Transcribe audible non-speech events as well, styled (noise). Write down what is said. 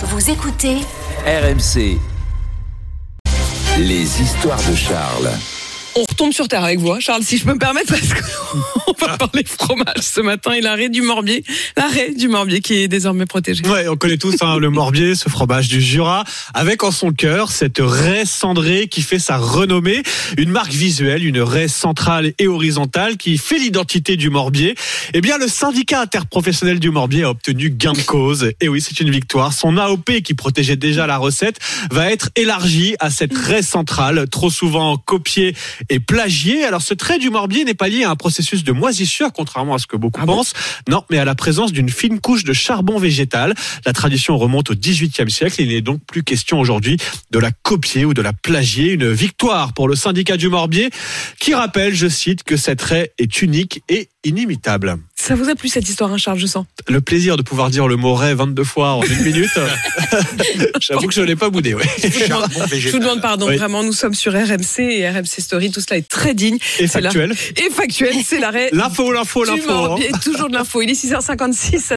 Vous écoutez RMC. Les histoires de Charles. On retombe sur terre avec vous, hein, Charles, si je peux me permettre, parce qu'on (laughs) va parler fromage ce matin et l'arrêt du Morbier, l'arrêt du Morbier qui est désormais protégé. Ouais, on connaît tous hein, le Morbier, ce fromage du Jura, avec en son cœur cette raie cendrée qui fait sa renommée, une marque visuelle, une raie centrale et horizontale qui fait l'identité du Morbier. Eh bien, le syndicat interprofessionnel du Morbier a obtenu gain de cause. Et oui, c'est une victoire. Son AOP qui protégeait déjà la recette va être élargi à cette raie centrale, trop souvent copiée et plagiée. Alors, ce trait du Morbier n'est pas lié à un processus de moisissure, contrairement à ce que beaucoup Ah bon pensent. non, mais à la présence d'une fine couche de charbon végétal. La tradition remonte au XVIIIe siècle. Il n'est donc plus question aujourd'hui de la copier ou de la plagier. Une victoire pour le syndicat du Morbier qui rappelle, je cite, que cette raie est unique et inimitable. Ça vous a plu cette histoire, hein, Charles, je sens? Le plaisir de pouvoir dire le mot raie 22 fois en une minute, (laughs) j'avoue que je ne l'ai pas boudé. Ouais. (laughs) Je vous demande pardon, Oui. vraiment, nous sommes sur RMC et RMC Story, tout cela est très digne. Et la- factuel. Et factuel, c'est l'arrêt L'info, l'info, l'info. hein. Toujours de l'info. Il est 6h56.